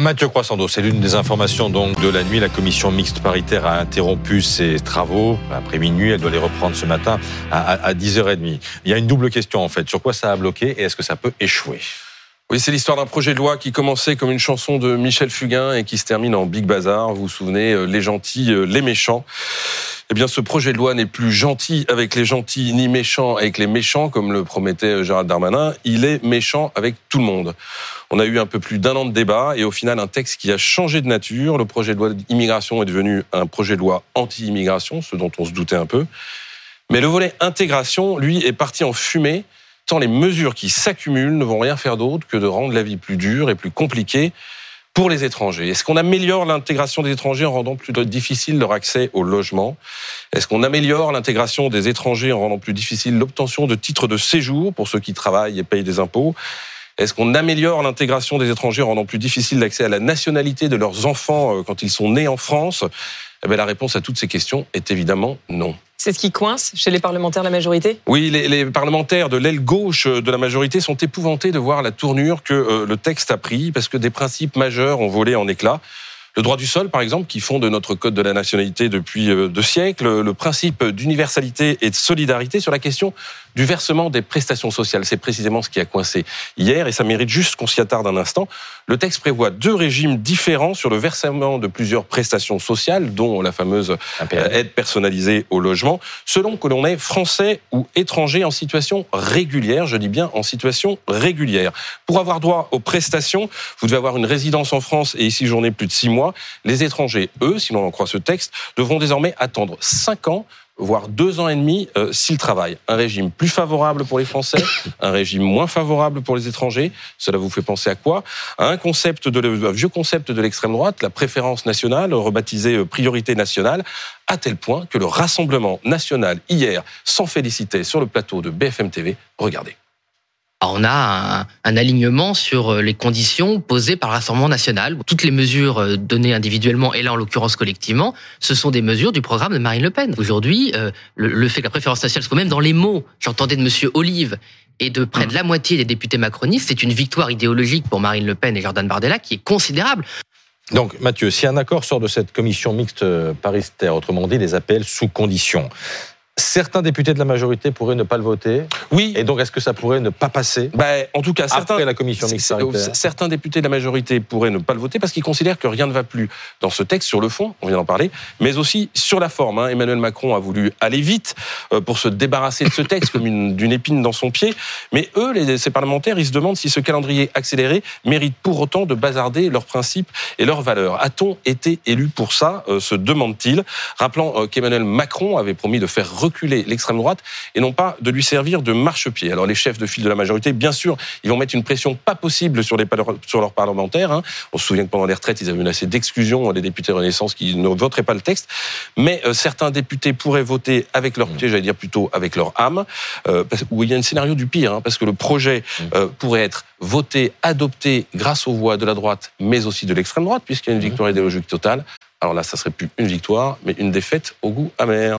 Mathieu Croissando, c'est l'une des informations donc de la nuit. La commission mixte paritaire a interrompu ses travaux après minuit. Elle doit les reprendre ce matin à, 10h30. Il y a une double question en fait. Sur quoi ça a bloqué et est-ce que ça peut échouer? Oui, c'est l'histoire d'un projet de loi qui commençait comme une chanson de Michel Fugain et qui se termine en Big Bazar. Vous vous souvenez, euh, les gentils, euh, les méchants. Eh bien, ce projet de loi n'est plus gentil avec les gentils ni méchant avec les méchants, comme le promettait euh, Gérald Darmanin. Il est méchant avec tout le monde. On a eu un peu plus d'un an de débat et au final un texte qui a changé de nature. Le projet de loi d'immigration est devenu un projet de loi anti-immigration, ce dont on se doutait un peu. Mais le volet intégration, lui, est parti en fumée tant les mesures qui s'accumulent ne vont rien faire d'autre que de rendre la vie plus dure et plus compliquée pour les étrangers. Est-ce qu'on améliore l'intégration des étrangers en rendant plus difficile leur accès au logement? Est-ce qu'on améliore l'intégration des étrangers en rendant plus difficile l'obtention de titres de séjour pour ceux qui travaillent et payent des impôts? Est-ce qu'on améliore l'intégration des étrangers en rendant plus difficile l'accès à la nationalité de leurs enfants euh, quand ils sont nés en France? Eh La réponse à toutes ces questions est évidemment non. C'est ce qui coince chez les parlementaires de la majorité? Oui, les, parlementaires de l'aile gauche de la majorité sont épouvantés de voir la tournure que euh, le texte a pris, parce que des principes majeurs ont volé en éclats. Le droit du sol, par exemple, qui fonde notre code de la nationalité depuis euh, deux siècles, le principe d'universalité et de solidarité sur la question du versement des prestations sociales. C'est précisément ce qui a coincé hier et ça mérite juste qu'on s'y attarde un instant. Le texte prévoit deux régimes différents sur le versement de plusieurs prestations sociales, dont la fameuse euh, aide personnalisée au logement, selon que l'on est français ou étranger en situation régulière. Je dis bien en situation régulière. Pour avoir droit aux prestations, vous devez avoir une résidence en France et y séjourner plus de six mois. Les étrangers, eux, si l'on en croit ce texte, devront désormais attendre cinq ans voire deux ans et demi euh, s'ils travaillent. Un régime plus favorable pour les Français, un régime moins favorable pour les étrangers. Cela vous fait penser à quoi? À un concept un vieux concept de l'extrême droite, la préférence nationale, rebaptisée euh, priorité nationale, à tel point que le Rassemblement national hier s'en félicitait sur le plateau de BFM TV. Regardez on a un, alignement sur euh, les conditions posées par le Rassemblement national. Toutes les mesures euh, données individuellement et là en l'occurrence collectivement, ce sont des mesures du programme de Marine Le Pen. Aujourd'hui, euh, le, fait que la préférence nationale soit même dans les mots, j'entendais de Monsieur Olive et de près de la moitié des députés macronistes, c'est une victoire idéologique pour Marine Le Pen et Jordan Bardella qui est considérable. Donc, Mathieu, si un accord sort de cette commission mixte paritaire, autrement dit, les appels sous condition, certains députés de la majorité pourraient ne pas le voter. Oui. Et donc, est-ce que ça pourrait ne pas passer ben, En tout cas, certains, la commission mixte certains députés de la majorité pourraient ne pas le voter parce qu'ils considèrent que rien ne va plus dans ce texte sur le fond, on vient d'en parler, mais aussi sur la forme. Hein. Emmanuel Macron a voulu aller vite euh, pour se débarrasser de ce texte comme d'une épine dans son pied. Mais eux, les, ces parlementaires, ils se demandent si ce calendrier accéléré mérite pour autant de bazarder leurs principes et leurs valeurs. A-t-on été élu pour ça? Euh, se demande-t-il, rappelant euh, qu'Emmanuel Macron avait promis de faire reculer l'extrême droite et non pas de lui servir de marchepied. Alors les chefs de file de la majorité, bien sûr, ils vont mettre une pression pas possible sur, les, sur leurs parlementaires. Hein. On se souvient que pendant les retraites, ils avaient menacé d'exclusion des députés Renaissance qui ne voteraient pas le texte. Mais euh, certains députés pourraient voter avec leur pied, j'allais dire plutôt avec leur âme, euh, où il y a un scénario du pire, hein, parce que le projet euh, pourrait être voté, adopté grâce aux voix de la droite, mais aussi de l'extrême droite, puisqu'il y a une victoire idéologique totale. Alors là, ça serait plus une victoire, mais une défaite au goût amer.